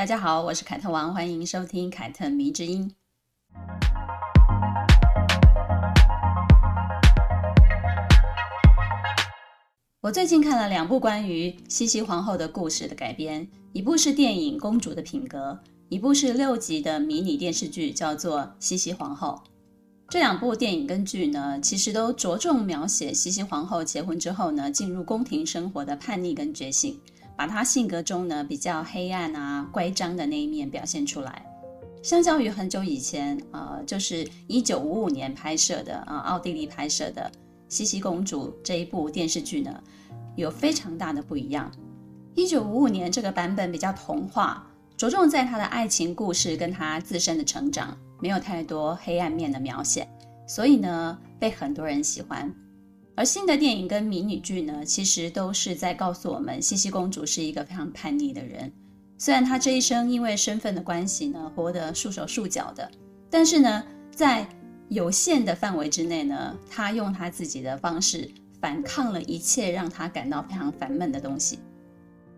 大家好，我是凯特王，欢迎收听凯特迷之音。我最近看了两部关于西西皇后的故事的改编，一部是电影《公主的品格》，一部是六集的迷你电视剧，叫做《西西皇后》。这两部电影跟剧呢，其实都着重描写西西皇后结婚之后呢，进入宫廷生活的叛逆跟觉醒，把她性格中呢比较黑暗啊、乖张的那一面表现出来。相较于很久以前，呃，就是一九五五年拍摄的啊，奥地利拍摄的。西西公主这一部电视剧呢，有非常大的不一样。一九五五年这个版本比较童话，着重在她的爱情故事跟她自身的成长，没有太多黑暗面的描写，所以呢，被很多人喜欢。而新的电影跟迷你剧呢，其实都是在告诉我们，茜茜公主是一个非常叛逆的人。虽然她这一生因为身份的关系呢，活得束手束脚的，但是呢，在有限的范围之内呢，他用他自己的方式反抗了一切让他感到非常烦闷的东西。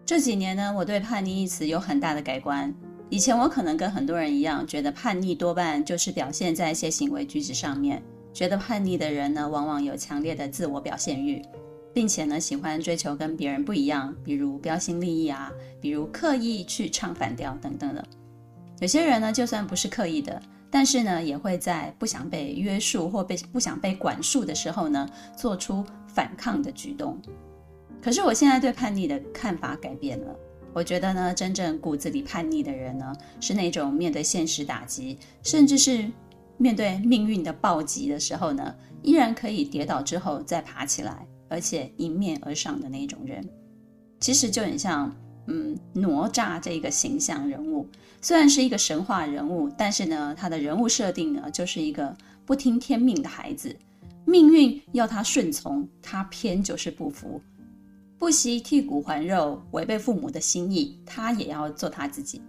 这几年呢，我对叛逆一词有很大的改观。以前我可能跟很多人一样，觉得叛逆多半就是表现在一些行为举止上面，觉得叛逆的人呢，往往有强烈的自我表现欲，并且呢，喜欢追求跟别人不一样，比如标新立异啊，比如刻意去唱反调等等的。有些人呢，就算不是刻意的。但是呢，也会在不想被约束或被不想被管束的时候呢，做出反抗的举动。可是我现在对叛逆的看法改变了。我觉得呢，真正骨子里叛逆的人呢，是那种面对现实打击，甚至是面对命运的暴击的时候呢，依然可以跌倒之后再爬起来，而且迎面而上的那种人。其实就很像。嗯，哪吒这个形象人物虽然是一个神话人物，但是呢，他的人物设定呢，就是一个不听天命的孩子，命运要他顺从，他偏就是不服，不惜剔骨还肉，违背父母的心意，他也要做他自己。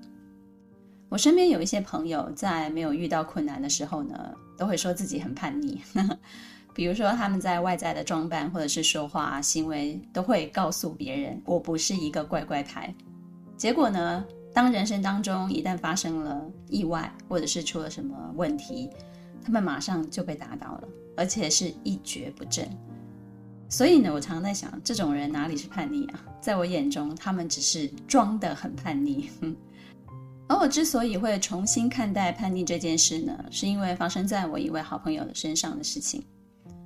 我身边有一些朋友，在没有遇到困难的时候呢，都会说自己很叛逆。比如说，他们在外在的装扮或者是说话行为，都会告诉别人我不是一个乖乖牌。结果呢，当人生当中一旦发生了意外，或者是出了什么问题，他们马上就被打倒了，而且是一蹶不振。所以呢，我常常在想，这种人哪里是叛逆啊？在我眼中，他们只是装得很叛逆。而我之所以会重新看待叛逆这件事呢，是因为发生在我一位好朋友的身上的事情。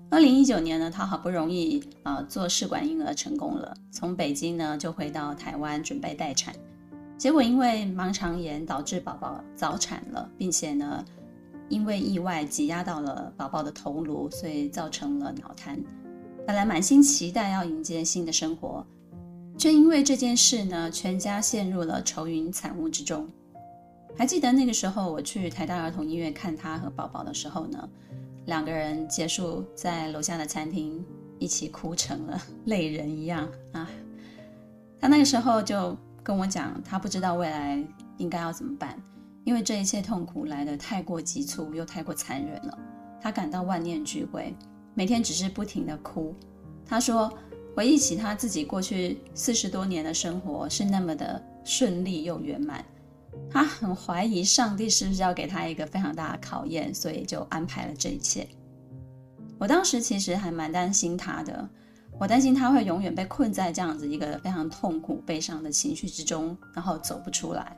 二零一九年呢，他好不容易啊、做试管婴儿成功了，从北京呢就回到台湾准备待产，结果因为盲肠炎导致宝宝早产了，并且呢因为意外挤压到了宝宝的头颅，所以造成了脑瘫。本来满心期待要迎接新的生活，却因为这件事呢，全家陷入了愁云惨雾之中。还记得那个时候我去台大儿童医院看他和宝宝的时候呢，两个人结束在楼下的餐厅，一起哭成了 泪人一样啊！他那个时候就跟我讲，他不知道未来应该要怎么办，因为这一切痛苦来得太过急促又太过残忍了，他感到万念俱灰，每天只是不停地哭。他说，回忆起他自己过去四十多年的生活是那么的顺利又圆满。他很怀疑上帝是不是要给他一个非常大的考验，所以就安排了这一切。我当时其实还蛮担心他的，我担心他会永远被困在这样子一个非常痛苦、悲伤的情绪之中，然后走不出来。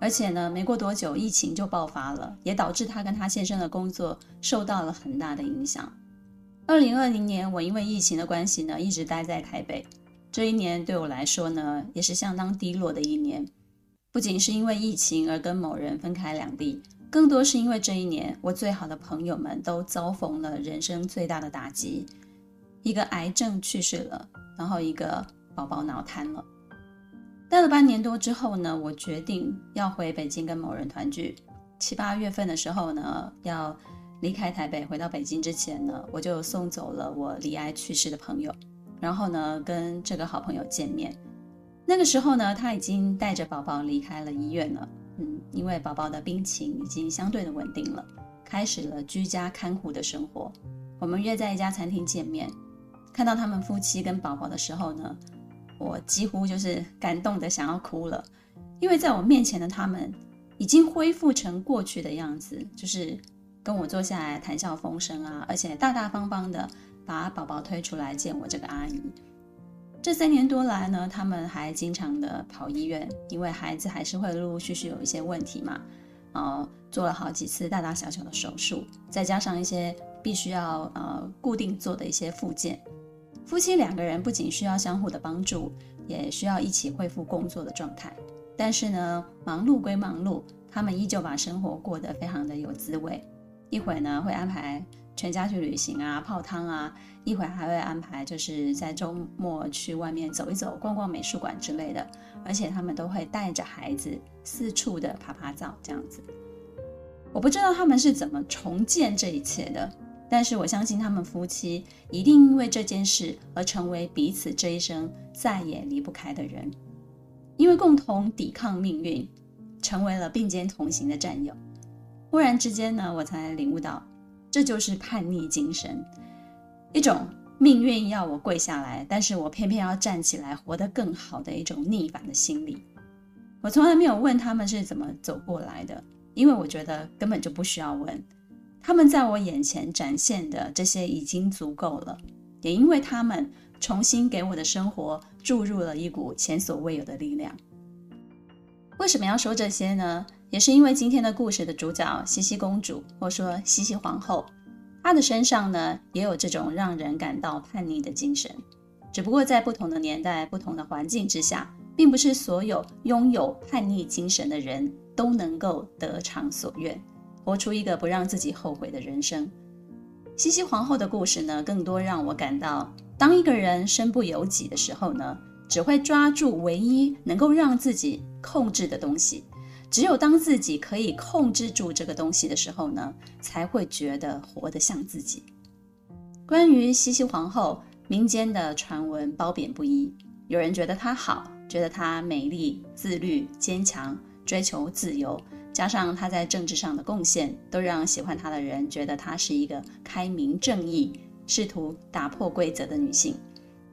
而且呢，没过多久，疫情就爆发了，也导致他跟他先生的工作受到了很大的影响。二零二零年，我因为疫情的关系呢，一直待在台北。这一年对我来说呢，也是相当低落的一年。不仅是因为疫情而跟某人分开两地，更多是因为这一年我最好的朋友们都遭逢了人生最大的打击，一个癌症去世了，然后一个宝宝脑瘫了。待了半年多之后呢，我决定要回北京跟某人团聚。七八月份的时候呢，要离开台北回到北京之前呢，我就送走了我离癌去世的朋友，然后呢，跟这个好朋友见面。那个时候呢，他已经带着宝宝离开了医院了。嗯，因为宝宝的病情已经相对的稳定了，开始了居家看护的生活。我们约在一家餐厅见面，看到他们夫妻跟宝宝的时候呢，我几乎就是感动的想要哭了，因为在我面前的他们已经恢复成过去的样子，就是跟我坐下来谈笑风生啊，而且大大方方的把宝宝推出来见我这个阿姨。这三年多来呢，他们还经常的跑医院，因为孩子还是会陆陆续续有一些问题嘛，呃，做了好几次大大小小的手术，再加上一些必须要呃固定做的一些复健，夫妻两个人不仅需要相互的帮助，也需要一起恢复工作的状态。但是呢，忙碌归忙碌，他们依旧把生活过得非常的有滋味。一会儿呢，会安排全家去旅行啊，泡汤啊。一会儿还会安排，就是在周末去外面走一走，逛逛美术馆之类的。而且他们都会带着孩子四处的趴趴走，这样子。我不知道他们是怎么重建这一切的，但是我相信他们夫妻一定因为这件事而成为彼此这一生再也离不开的人，因为共同抵抗命运，成为了并肩同行的战友。忽然之间呢，我才领悟到，这就是叛逆精神。一种命运要我跪下来，但是我偏偏要站起来，活得更好的一种逆反的心理。我从来没有问他们是怎么走过来的，因为我觉得根本就不需要问。他们在我眼前展现的这些已经足够了，也因为他们重新给我的生活注入了一股前所未有的力量。为什么要说这些呢？也是因为今天的故事的主角西西公主，或说西西皇后。她的身上呢，也有这种让人感到叛逆的精神，只不过在不同的年代、不同的环境之下，并不是所有拥有叛逆精神的人都能够得偿所愿，活出一个不让自己后悔的人生。西西皇后的故事呢，更多让我感到，当一个人身不由己的时候呢，只会抓住唯一能够让自己控制的东西。只有当自己可以控制住这个东西的时候呢，才会觉得活得像自己。关于西西皇后，民间的传闻褒贬不一。有人觉得她好，觉得她美丽、自律、坚强，追求自由，加上她在政治上的贡献，都让喜欢她的人觉得她是一个开明正义、试图打破规则的女性。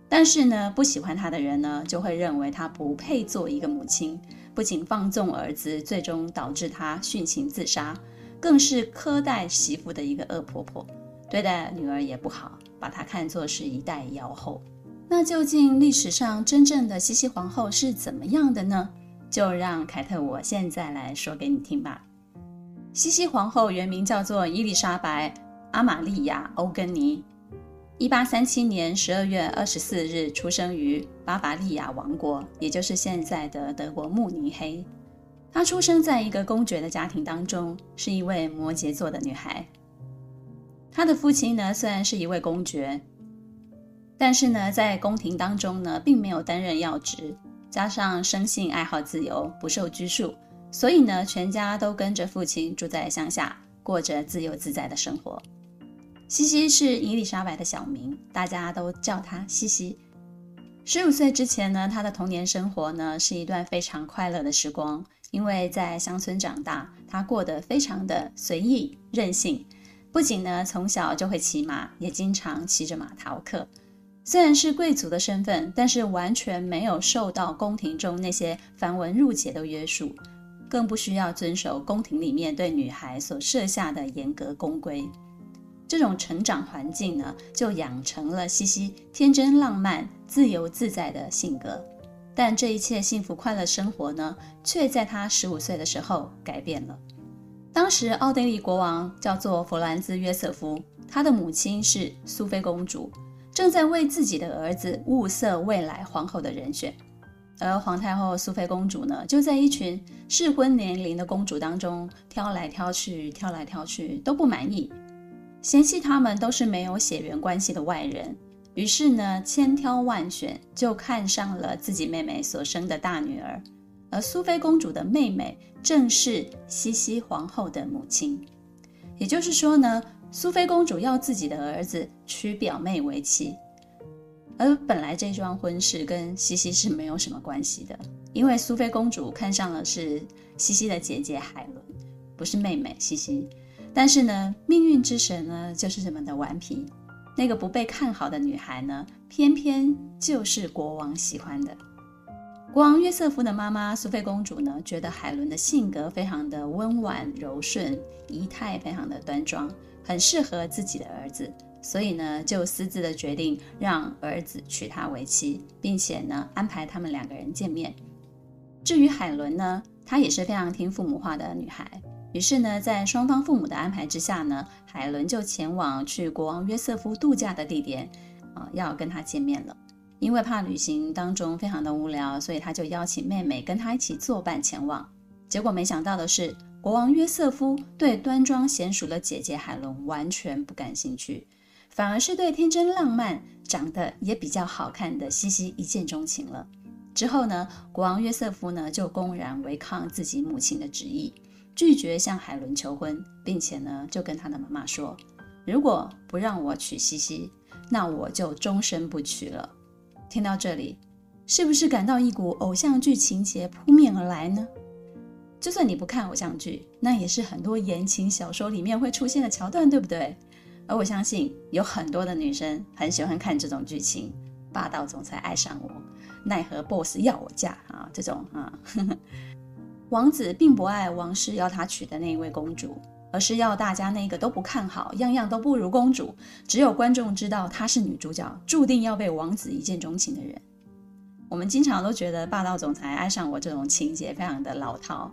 但是呢，不喜欢她的人呢，就会认为她不配做一个母亲。不仅放纵儿子，最终导致他殉情自杀，更是苛待媳妇的一个恶婆婆，对待女儿也不好，把她看作是一代妖后。那究竟历史上真正的西西皇后是怎么样的呢？就让凯特我现在来说给你听吧。西西皇后原名叫做伊丽莎白·阿玛利亚·欧根尼。一八三七年十二月二十四日出生于巴伐利亚王国，也就是现在的德国慕尼黑。她出生在一个公爵的家庭当中，是一位摩羯座的女孩。她的父亲呢，虽然是一位公爵，但是呢，在宫廷当中呢，并没有担任要职。加上生性爱好自由，不受拘束，所以呢，全家都跟着父亲住在乡下，过着自由自在的生活。西西是伊丽莎白的小名，大家都叫她西西。十五岁之前呢，她的童年生活呢是一段非常快乐的时光，因为在乡村长大，她过得非常的随意任性。不仅呢从小就会骑马，也经常骑着马逃课。虽然是贵族的身份，但是完全没有受到宫廷中那些繁文缛节的约束，更不需要遵守宫廷里面对女孩所设下的严格宫规。这种成长环境呢，就养成了西西天真浪漫、自由自在的性格。但这一切幸福快乐生活呢，却在他十五岁的时候改变了。当时奥地利国王叫做弗兰兹约瑟夫，他的母亲是苏菲公主，正在为自己的儿子物色未来皇后的人选。而皇太后苏菲公主呢，就在一群适婚年龄的公主当中挑来挑去，挑来挑去都不满意。嫌弃他们都是没有血缘关系的外人，于是呢，千挑万选就看上了自己妹妹所生的大女儿，而苏菲公主的妹妹正是西西皇后的母亲。也就是说呢，苏菲公主要自己的儿子娶表妹为妻。而本来这桩婚事跟西西是没有什么关系的，因为苏菲公主看上了是西西的姐姐海伦，不是妹妹西西。但是呢，命运之神呢就是这么的顽皮，那个不被看好的女孩呢，偏偏就是国王喜欢的。国王约瑟夫的妈妈苏菲公主呢，觉得海伦的性格非常的温婉柔顺，仪态非常的端庄，很适合自己的儿子，所以呢，就私自的决定让儿子娶她为妻，并且呢，安排他们两个人见面。至于海伦呢，她也是非常听父母话的女孩，于是呢，在双方父母的安排之下呢，海伦就前往去国王约瑟夫度假的地点，啊、要跟他见面了。因为怕旅行当中非常的无聊，所以他就邀请妹妹跟他一起作伴前往。结果没想到的是，国王约瑟夫对端庄娴淑的姐姐海伦完全不感兴趣，反而是对天真浪漫、长得也比较好看的西西一见钟情了。之后呢，国王约瑟夫呢就公然违抗自己母亲的旨意，拒绝向海伦求婚，并且呢就跟他的妈妈说：“如果不让我娶西西，那我就终身不娶了。”听到这里，是不是感到一股偶像剧情节扑面而来呢？就算你不看偶像剧，那也是很多言情小说里面会出现的桥段，对不对？而我相信有很多的女生很喜欢看这种剧情：霸道总裁爱上我，奈何 boss 要我嫁啊！这种啊，王子并不爱王室要他娶的那一位公主。而是要大家那个都不看好，样样都不如公主，只有观众知道她是女主角，注定要被王子一见钟情的人。我们经常都觉得霸道总裁爱上我这种情节非常的老套，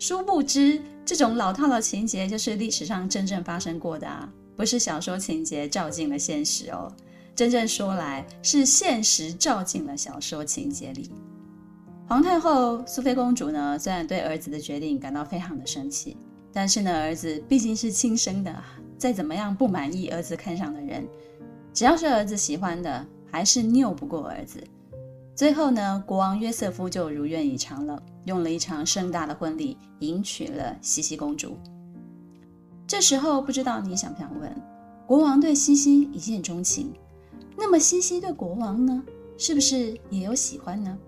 殊不知这种老套的情节就是历史上真正发生过的啊，不是小说情节照进了现实哦。真正说来，是现实照进了小说情节里。皇太后苏菲公主呢，虽然对儿子的决定感到非常的生气。但是呢，儿子毕竟是亲生的，再怎么样不满意儿子看上的人，只要是儿子喜欢的，还是拗不过儿子。最后呢，国王约瑟夫就如愿以偿了，用了一场盛大的婚礼迎娶了西西公主。这时候，不知道你想不想问，国王对西西一见钟情，那么西西对国王呢，是不是也有喜欢呢？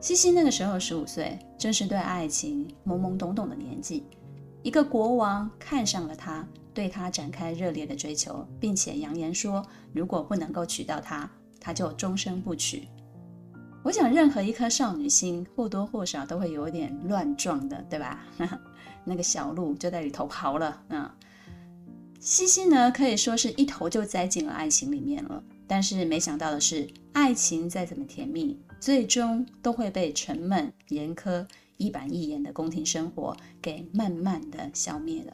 西西那个时候十五岁，正是对爱情懵懵懂懂的年纪。一个国王看上了她，对她展开热烈的追求，并且扬言说，如果不能够娶到她，他就终身不娶。我想，任何一颗少女心或多或少都会有点乱撞的，对吧？那个小鹿就在里头跑了。啊，西西呢，可以说是一头就栽进了爱情里面了。但是没想到的是，爱情再怎么甜蜜，最终都会被沉闷严苛。一板一眼的宫廷生活给慢慢的消灭了。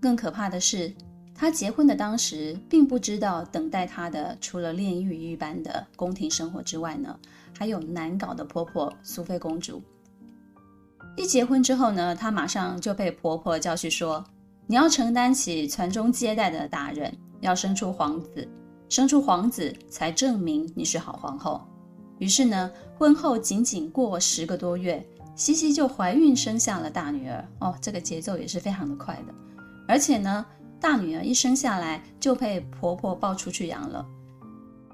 更可怕的是，他结婚的当时并不知道，等待他的除了炼狱一般的宫廷生活之外呢，还有难搞的婆婆苏菲公主。一结婚之后呢，她马上就被婆婆教训说：“你要承担起传宗接代的大任，要生出皇子，生出皇子才证明你是好皇后。”于是呢，婚后仅仅过十个多月。西西就怀孕生下了大女儿哦，这个节奏也是非常的快的，而且呢，大女儿一生下来就被婆婆抱出去养了，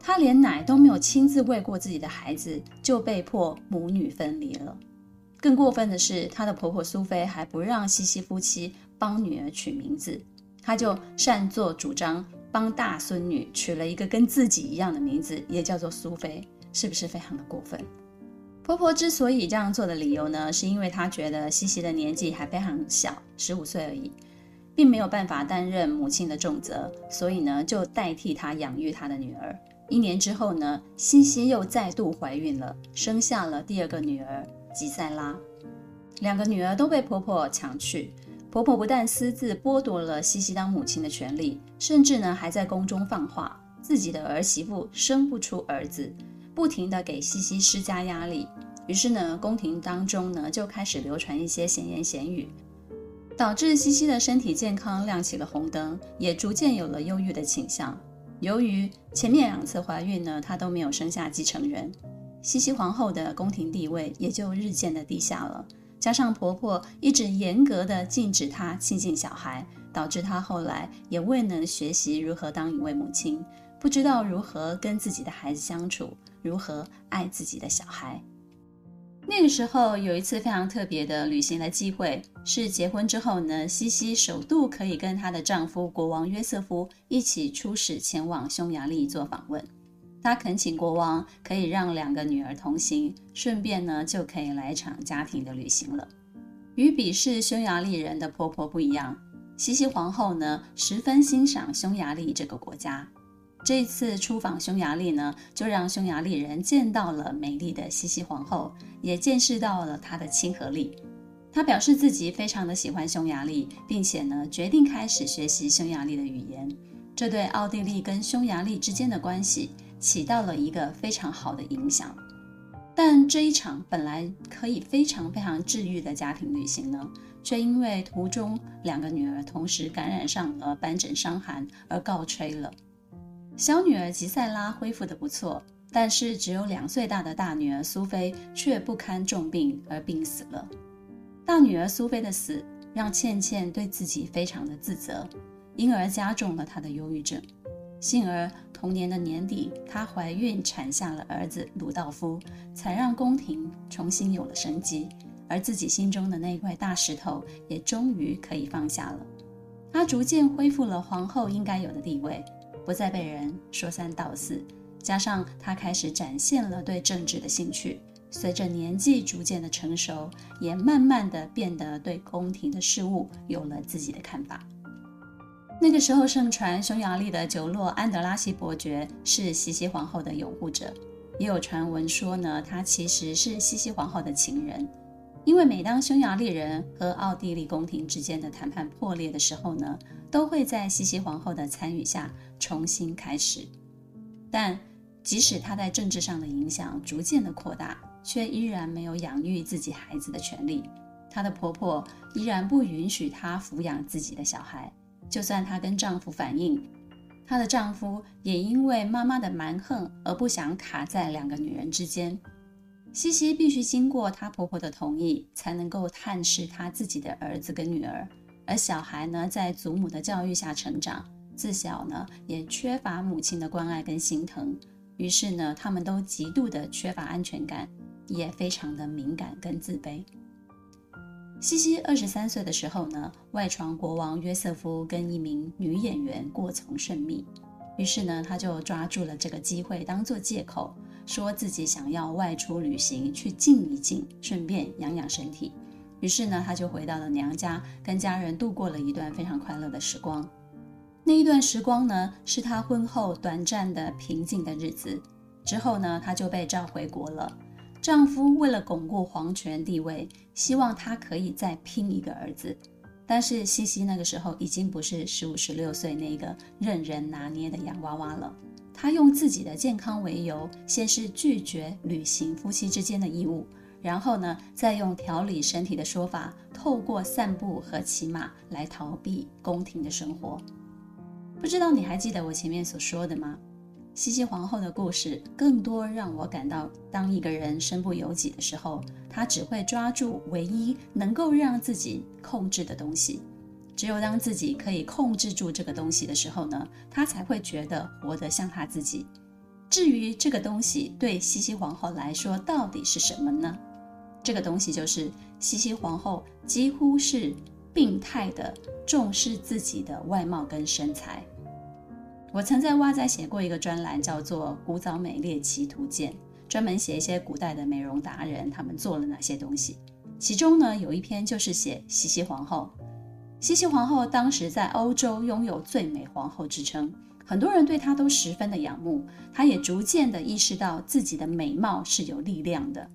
她连奶都没有亲自喂过自己的孩子，就被迫母女分离了。更过分的是，她的婆婆苏菲还不让西西夫妻帮女儿取名字，她就擅作主张帮大孙女取了一个跟自己一样的名字，也叫做苏菲，是不是非常的过分？婆婆之所以这样做的理由呢，是因为她觉得西西的年纪还非常小，十五岁而已，并没有办法担任母亲的重责，所以呢，就代替她养育她的女儿。一年之后呢，西西又再度怀孕了，生下了第二个女儿吉塞拉。两个女儿都被婆婆抢去，婆婆不但私自剥夺了西西当母亲的权利，甚至呢，还在宫中放话，自己的儿媳妇生不出儿子。不停地给西西施加压力，于是呢，宫廷当中呢就开始流传一些闲言闲语，导致西西的身体健康亮起了红灯，也逐渐有了忧郁的倾向。由于前面两次怀孕呢，她都没有生下继承人，西西皇后的宫廷地位也就日渐的低下了，加上婆婆一直严格的禁止她亲近小孩，导致她后来也未能学习如何当一位母亲，不知道如何跟自己的孩子相处，如何爱自己的小孩。那个时候有一次非常特别的旅行的机会，是结婚之后呢，西西首度可以跟她的丈夫国王约瑟夫一起出使前往匈牙利做访问。她恳请国王可以让两个女儿同行，顺便呢就可以来一场家庭的旅行了。与鄙视匈牙利人的婆婆不一样，西西皇后呢十分欣赏匈牙利这个国家。这次出访匈牙利呢，就让匈牙利人见到了美丽的西西皇后，也见识到了她的亲和力。她表示自己非常的喜欢匈牙利，并且呢决定开始学习匈牙利的语言。这对奥地利跟匈牙利之间的关系。起到了一个非常好的影响，但这一场本来可以非常非常治愈的家庭旅行呢，却因为途中两个女儿同时感染上了斑疹伤寒而告吹了。小女儿吉赛拉恢复得不错，但是只有两岁大的大女儿苏菲却不堪重病而病死了。大女儿苏菲的死让倩倩对自己非常的自责，因而加重了她的忧郁症。幸而同年的年底，她怀孕产下了儿子鲁道夫，才让宫廷重新有了生机，而自己心中的那块大石头也终于可以放下了。她逐渐恢复了皇后应该有的地位，不再被人说三道四。加上他开始展现了对政治的兴趣，随着年纪逐渐的成熟，也慢慢的变得对宫廷的事物有了自己的看法。那个时候，盛传匈牙利的酒洛安德拉西伯爵是西西皇后的拥护者，也有传闻说呢，他其实是西西皇后的情人。因为每当匈牙利人和奥地利宫廷之间的谈判破裂的时候呢，都会在西西皇后的参与下重新开始。但即使他在政治上的影响逐渐的扩大，却依然没有养育自己孩子的权利。她的婆婆依然不允许她抚养自己的小孩。就算她跟丈夫反映，她的丈夫也因为妈妈的蛮横而不想卡在两个女人之间。西西必须经过她婆婆的同意，才能够探视她自己的儿子跟女儿。而小孩呢，在祖母的教育下成长，自小呢也缺乏母亲的关爱跟心疼，于是呢，他们都极度的缺乏安全感，也非常的敏感跟自卑。西西二十三岁的时候呢，外传国王约瑟夫跟一名女演员过从甚密，于是呢，他就抓住了这个机会，当做借口，说自己想要外出旅行去静一静，顺便养养身体。于是呢，他就回到了娘家，跟家人度过了一段非常快乐的时光。那一段时光呢，是他婚后短暂的平静的日子。之后呢，她就被召回国了。丈夫为了巩固皇权地位，希望她可以再拼一个儿子。但是西西那个时候已经不是十五、十六岁那个任人拿捏的洋娃娃了。她用自己的健康为由，先是拒绝履行夫妻之间的义务，然后呢，再用调理身体的说法，透过散步和骑马来逃避宫廷的生活。不知道你还记得我前面所说的吗？西西皇后的故事更多让我感到，当一个人身不由己的时候，他只会抓住唯一能够让自己控制的东西。只有当自己可以控制住这个东西的时候呢，他才会觉得活得像他自己。至于这个东西对西西皇后来说到底是什么呢？这个东西就是西西皇后几乎是病态的重视自己的外貌跟身材。我曾在哇仔写过一个专栏，叫做《古早美猎奇图鉴》，专门写一些古代的美容达人，他们做了哪些东西。其中呢，有一篇就是写西西皇后。西西皇后当时在欧洲拥有最美皇后之称，很多人对她都十分的仰慕。她也逐渐的意识到自己的美貌是有力量的，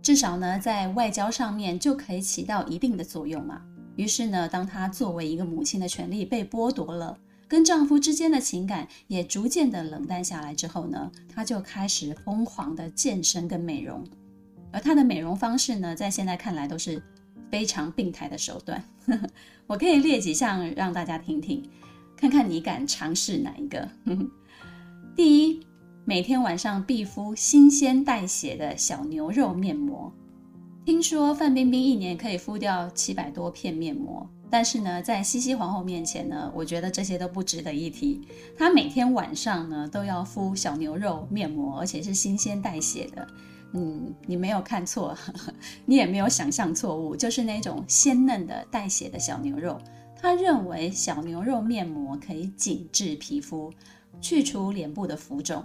至少呢，在外交上面就可以起到一定的作用嘛。于是呢，当她作为一个母亲的权利被剥夺了。跟丈夫之间的情感也逐渐的冷淡下来之后呢，她就开始疯狂的健身跟美容，而她的美容方式呢，在现在看来都是非常病态的手段。我可以列几项让大家听听，看看你敢尝试哪一个。第一，每天晚上必敷新鲜带血的小牛肉面膜。听说范冰冰一年可以敷掉七百多片面膜，但是呢，在西西皇后面前呢，我觉得这些都不值得一提。她每天晚上呢都要敷小牛肉面膜，而且是新鲜带血的。嗯，你没有看错，你也没有想象错误，就是那种鲜嫩的带血的小牛肉。他认为小牛肉面膜可以紧致皮肤，去除脸部的浮肿。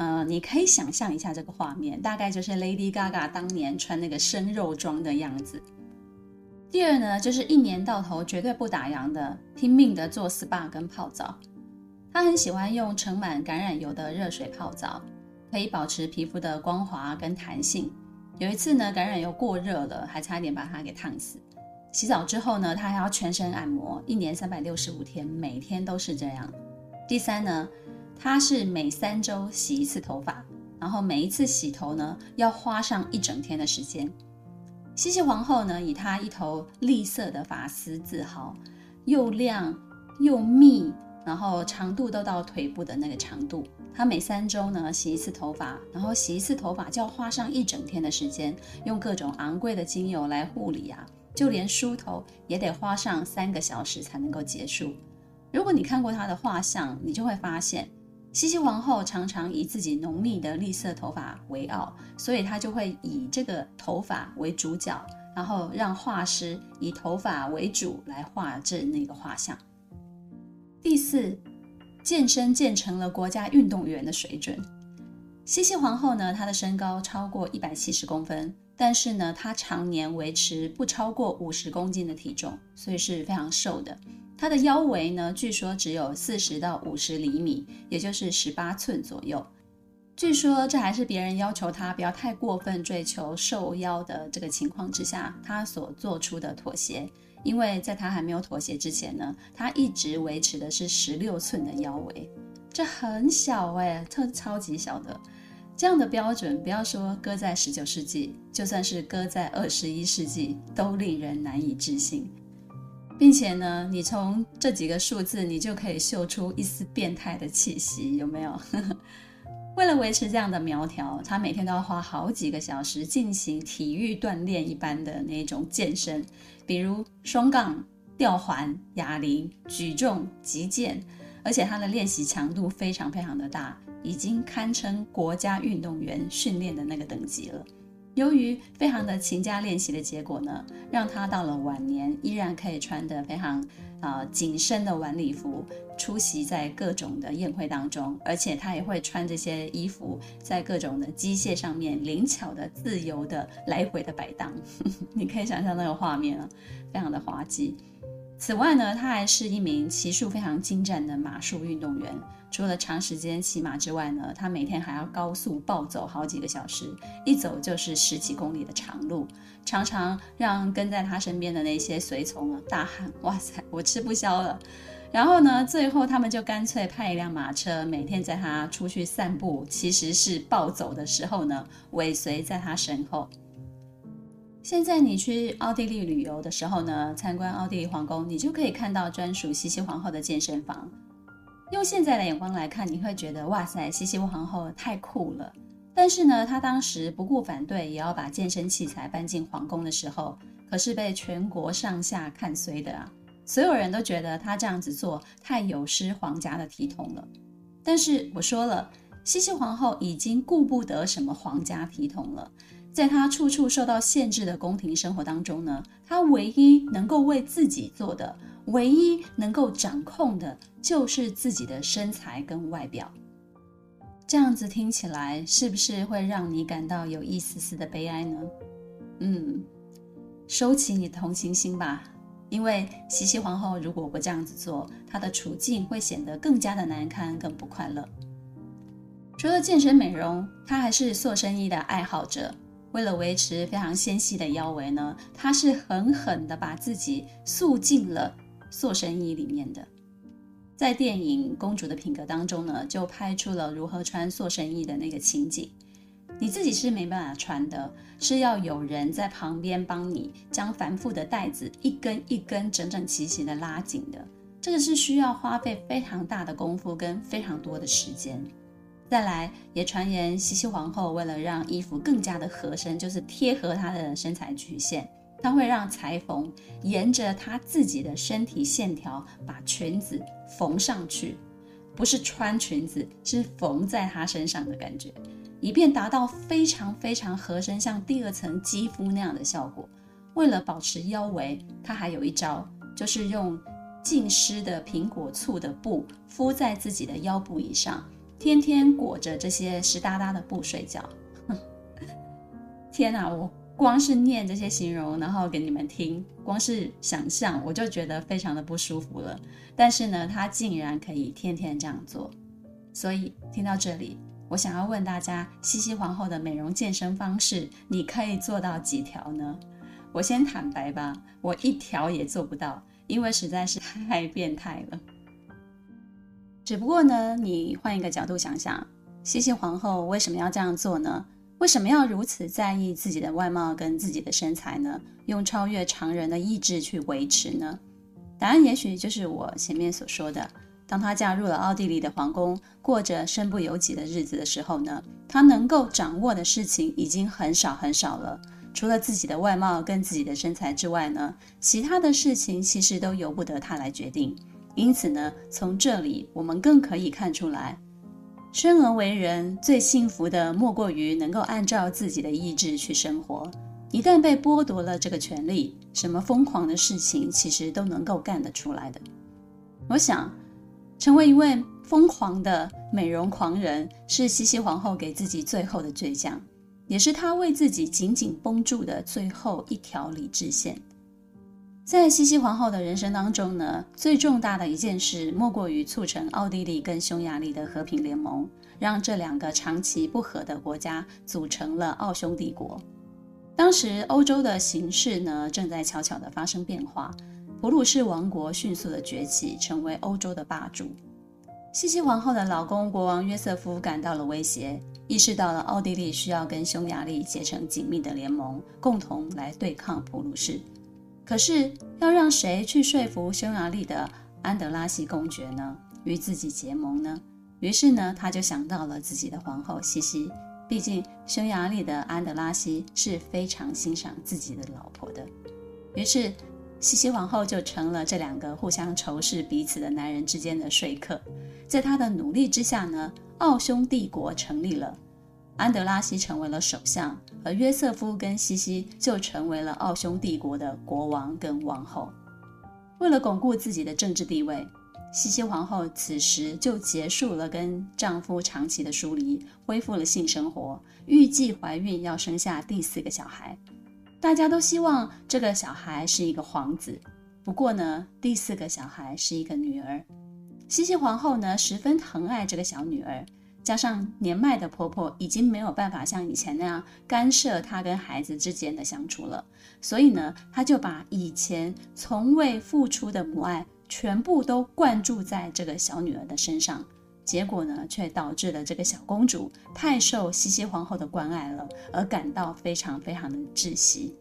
呃，你可以想象一下这个画面，大概就是 Lady Gaga 当年穿那个生肉装的样子。第二呢，就是一年到头绝对不打烊的，拼命的做 SPA 跟泡澡。他很喜欢用盛满橄榄油的热水泡澡。可以保持皮肤的光滑跟弹性。有一次呢，橄榄油过热了，还差点把它给烫死。洗澡之后呢，他还要全身按摩，一年三百六十五天，每天都是这样。第三呢，她是每三周洗一次头发，然后每一次洗头呢，要花上一整天的时间。西西皇后呢，以她一头栗色的发丝自豪，又亮又密，然后长度都到腿部的那个长度。她每三周呢洗一次头发，然后洗一次头发就要花上一整天的时间，用各种昂贵的精油来护理啊，就连梳头也得花上三个小时才能够结束。如果你看过她的画像，你就会发现，西西皇后常常以自己浓密的绿色头发为傲，所以她就会以这个头发为主角，然后让画师以头发为主来画制那个画像。第四。健身健成了国家运动员的水准。西西皇后呢，她的身高超过一百七十公分，但是呢，她常年维持不超过五十公斤的体重，所以是非常瘦的。她的腰围呢，据说只有四十到五十厘米，也就是十八寸左右。据说这还是别人要求她不要太过分追求瘦腰的这个情况之下，她所做出的妥协。因为在他还没有妥协之前呢，他一直维持的是十六寸的腰围，这很小哎，特超级小的。这样的标准，不要说搁在十九世纪，就算是搁在二十一世纪，都令人难以置信。并且呢，你从这几个数字，你就可以嗅出一丝变态的气息，有没有？为了维持这样的苗条，他每天都要花好几个小时进行体育锻炼一般的那种健身，比如双杠、吊环、哑铃、举重、击剑，而且他的练习强度非常非常的大，已经堪称国家运动员训练的那个等级了。由于非常的勤加练习的结果呢，让他到了晚年依然可以穿得非常啊、呃、紧身的晚礼服出席在各种的宴会当中，而且他也会穿这些衣服在各种的机械上面灵巧的、自由的来回的摆荡。你可以想象那个画面啊，非常的滑稽。此外呢，他还是一名骑术非常精湛的马术运动员。除了长时间骑马之外呢，他每天还要高速暴走好几个小时，一走就是十几公里的长路，常常让跟在他身边的那些随从啊大喊：“哇塞，我吃不消了！”然后呢，最后他们就干脆派一辆马车，每天在他出去散步，其实是暴走的时候呢，尾随在他身后。现在你去奥地利旅游的时候呢，参观奥地利皇宫，你就可以看到专属西西皇后的健身房。用现在的眼光来看，你会觉得哇塞，西西皇后太酷了。但是呢，她当时不顾反对，也要把健身器材搬进皇宫的时候，可是被全国上下看衰的啊。所有人都觉得她这样子做太有失皇家的体统了。但是我说了，西西皇后已经顾不得什么皇家体统了。在她处处受到限制的宫廷生活当中呢，她唯一能够为自己做的。唯一能够掌控的，就是自己的身材跟外表。这样子听起来，是不是会让你感到有一丝丝的悲哀呢？嗯，收起你的同情心吧，因为西西皇后如果不这样子做，她的处境会显得更加的难堪，更不快乐。除了健身美容，她还是塑身衣的爱好者。为了维持非常纤细的腰围呢，她是狠狠地把自己塑进了。塑身衣里面的，在电影《公主的品格》当中呢，就拍出了如何穿塑身衣的那个情景。你自己是没办法穿的，是要有人在旁边帮你将繁复的带子一根一根整整齐齐的拉紧的。这个是需要花费非常大的功夫跟非常多的时间。再来，也传言西西皇后为了让衣服更加的合身，就是贴合她的身材曲线，她会让裁缝沿着她自己的身体线条把裙子缝上去，不是穿裙子，是缝在她身上的感觉，以便达到非常非常合身，像第二层肌肤那样的效果。为了保持腰围，她还有一招，就是用浸湿的苹果醋的布敷在自己的腰部以上。天天裹着这些湿哒哒的布睡觉，天哪！我光是念这些形容，然后给你们听，光是想象我就觉得非常的不舒服了。但是呢，他竟然可以天天这样做，所以听到这里，我想要问大家：西西皇后的美容健身方式，你可以做到几条呢？我先坦白吧，我一条也做不到，因为实在是太变态了。只不过呢，你换一个角度想想，西西皇后为什么要这样做呢？为什么要如此在意自己的外貌跟自己的身材呢？用超越常人的意志去维持呢？答案也许就是我前面所说的：当她嫁入了奥地利的皇宫，过着身不由己的日子的时候呢，她能够掌握的事情已经很少很少了。除了自己的外貌跟自己的身材之外呢，其他的事情其实都由不得她来决定。因此呢，从这里我们更可以看出来，生而为人最幸福的莫过于能够按照自己的意志去生活。一旦被剥夺了这个权利，什么疯狂的事情其实都能够干得出来的。我想，成为一位疯狂的美容狂人，是西西皇后给自己最后的倔强，也是她为自己紧紧绷住的最后一条理智线。在西西皇后的人生当中呢，最重大的一件事莫过于促成奥地利跟匈牙利的和平联盟，让这两个长期不和的国家组成了奥匈帝国。当时欧洲的形势呢，正在悄悄地发生变化，普鲁士王国迅速地崛起，成为欧洲的霸主。西西皇后的老公国王约瑟夫感到了威胁，意识到了奥地利需要跟匈牙利结成紧密的联盟，共同来对抗普鲁士。可是要让谁去说服匈牙利的安德拉西公爵呢？与自己结盟呢？于是呢，他就想到了自己的皇后西西。毕竟匈牙利的安德拉西是非常欣赏自己的老婆的。于是西西皇后就成了这两个互相仇视彼此的男人之间的说客。在他的努力之下呢，奥匈帝国成立了。安德拉西成为了首相，而约瑟夫跟西西就成为了奥匈帝国的国王跟王后。为了巩固自己的政治地位，西西皇后此时就结束了跟丈夫长期的疏离，恢复了性生活，预计怀孕要生下第四个小孩。大家都希望这个小孩是一个皇子，不过呢，第四个小孩是一个女儿。西西皇后呢，十分疼爱这个小女儿。加上年迈的婆婆已经没有办法像以前那样干涉她跟孩子之间的相处了，所以呢，她就把以前从未付出的母爱全部都灌注在这个小女儿的身上，结果呢，却导致了这个小公主太受西西皇后的关爱了，而感到非常非常的窒息。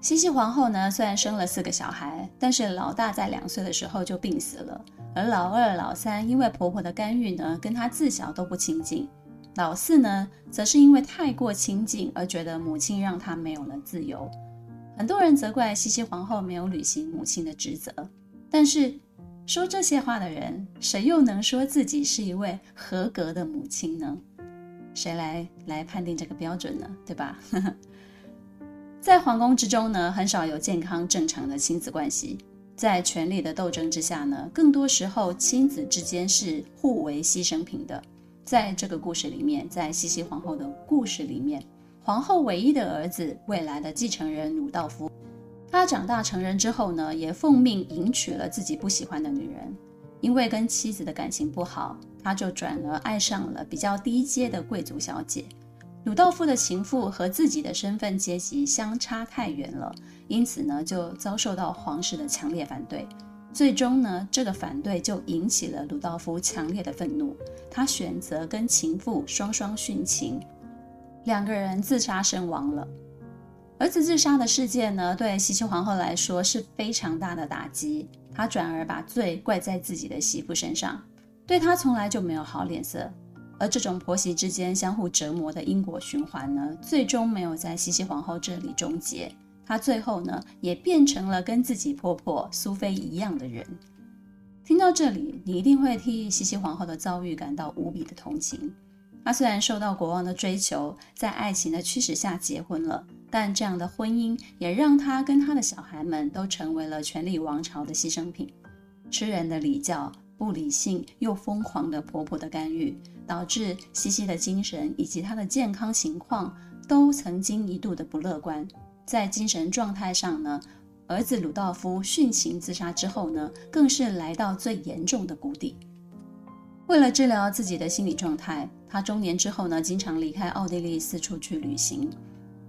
西西皇后呢，虽然生了四个小孩，但是老大在两岁的时候就病死了。而老二、老三因为婆婆的干预呢，跟她自小都不亲近；老四呢，则是因为太过亲近而觉得母亲让她没有了自由。很多人责怪西西皇后没有履行母亲的职责，但是说这些话的人，谁又能说自己是一位合格的母亲呢？谁来来判定这个标准呢？对吧？在皇宫之中呢，很少有健康正常的亲子关系。在权力的斗争之下呢，更多时候亲子之间是互为牺牲品的。在这个故事里面，在西西皇后的故事里面，皇后唯一的儿子，未来的继承人鲁道夫，他长大成人之后呢，也奉命迎娶了自己不喜欢的女人。因为跟妻子的感情不好，他就转而爱上了比较低阶的贵族小姐。鲁道夫的情妇和自己的身份阶级相差太远了。因此呢，就遭受到皇室的强烈反对。最终呢，这个反对就引起了鲁道夫强烈的愤怒。他选择跟情妇双双殉情，两个人自杀身亡了。儿子自杀的事件呢，对西西皇后来说是非常大的打击。她转而把罪怪在自己的媳妇身上，对她从来就没有好脸色。而这种婆媳之间相互折磨的因果循环呢，最终没有在西西皇后这里终结。她最后呢，也变成了跟自己婆婆苏菲一样的人。听到这里，你一定会替西西皇后的遭遇感到无比的同情。她虽然受到国王的追求，在爱情的驱使下结婚了，但这样的婚姻也让她跟她的小孩们都成为了权力王朝的牺牲品。吃人的礼教、不理性又疯狂的婆婆的干预，导致西西的精神以及她的健康情况都曾经一度的不乐观。在精神状态上呢，儿子鲁道夫殉情自杀之后呢，更是来到最严重的谷底。为了治疗自己的心理状态，他中年之后呢，经常离开奥地利四处去旅行。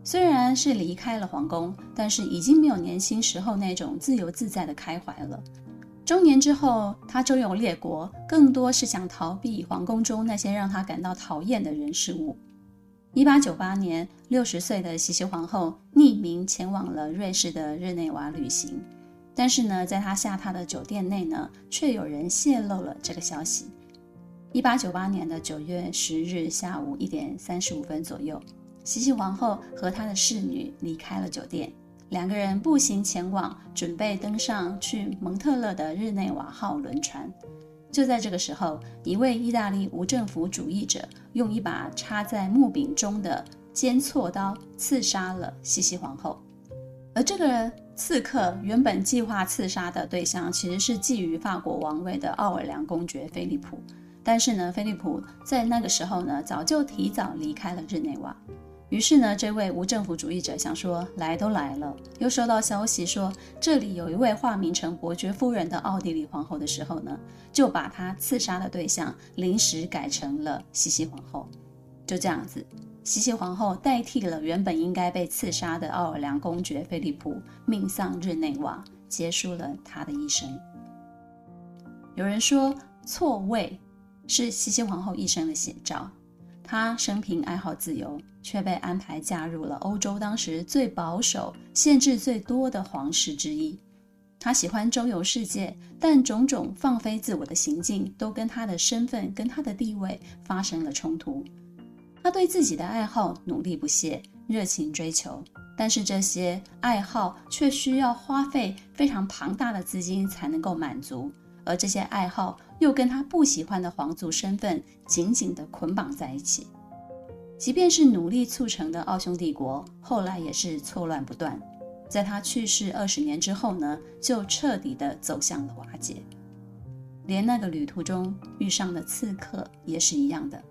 虽然是离开了皇宫，但是已经没有年轻时候那种自由自在的开怀了。中年之后，他周游列国，更多是想逃避皇宫中那些让他感到讨厌的人事物。一八九八年，六十岁的西西皇后匿名前往了瑞士的日内瓦旅行，但是呢，在她下榻的酒店内呢，却有人泄露了这个消息。一八九八年的九月十日下午一点三十五分左右，西西皇后和她的侍女离开了酒店，两个人步行前往，准备登上去蒙特勒的日内瓦号轮船。就在这个时候，一位意大利无政府主义者用一把插在木柄中的尖锉刀刺杀了西西皇后。而这个刺客原本计划刺杀的对象其实是觊觎法国王位的奥尔良公爵菲利普，但是呢，菲利普在那个时候呢，早就提早离开了日内瓦。于是呢，这位无政府主义者想说，来都来了，又收到消息说这里有一位化名成伯爵夫人的奥地利皇后的时候呢，就把他刺杀的对象临时改成了西西皇后。就这样子，西西皇后代替了原本应该被刺杀的奥尔良公爵菲利普，命丧日内瓦，结束了他的一生。有人说，错位是西西皇后一生的写照。他生平爱好自由，却被安排嫁入了欧洲当时最保守、限制最多的皇室之一。他喜欢周游世界，但种种放飞自我的行径都跟他的身份、跟他的地位发生了冲突。他对自己的爱好努力不懈、热情追求，但是这些爱好却需要花费非常庞大的资金才能够满足。而这些爱好又跟他不喜欢的皇族身份紧紧地捆绑在一起，即便是努力促成的奥匈帝国，后来也是错乱不断。在他去世二十年之后呢，就彻底地走向了瓦解。连那个旅途中遇上的刺客也是一样的，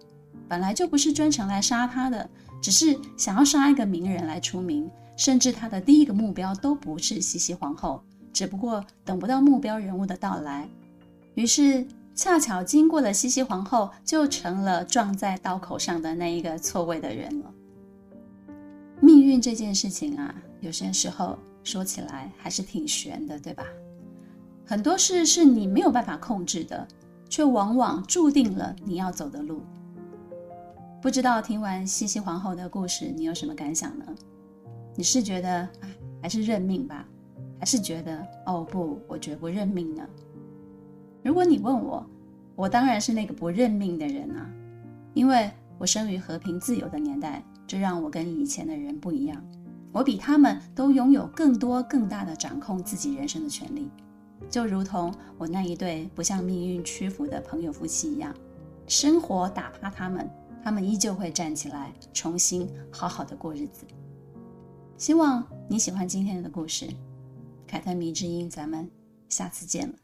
本来就不是专程来杀他的，只是想要杀一个名人来出名，甚至他的第一个目标都不是西西皇后，只不过等不到目标人物的到来。于是，恰巧经过了西西皇后，就成了撞在刀口上的那一个错位的人了。命运这件事情啊，有些时候说起来还是挺悬的，对吧？很多事是你没有办法控制的，却往往注定了你要走的路。不知道听完西西皇后的故事，你有什么感想呢？你是觉得，还是认命吧？还是觉得哦不，我绝不认命呢？如果你问我，我当然是那个不认命的人啊，因为我生于和平自由的年代，这让我跟以前的人不一样。我比他们都拥有更多更大的掌控自己人生的权利，就如同我那一对不向命运屈服的朋友夫妻一样，生活打趴他们，他们依旧会站起来，重新好好的过日子。希望你喜欢今天的故事，凯特迷之音，咱们下次见了。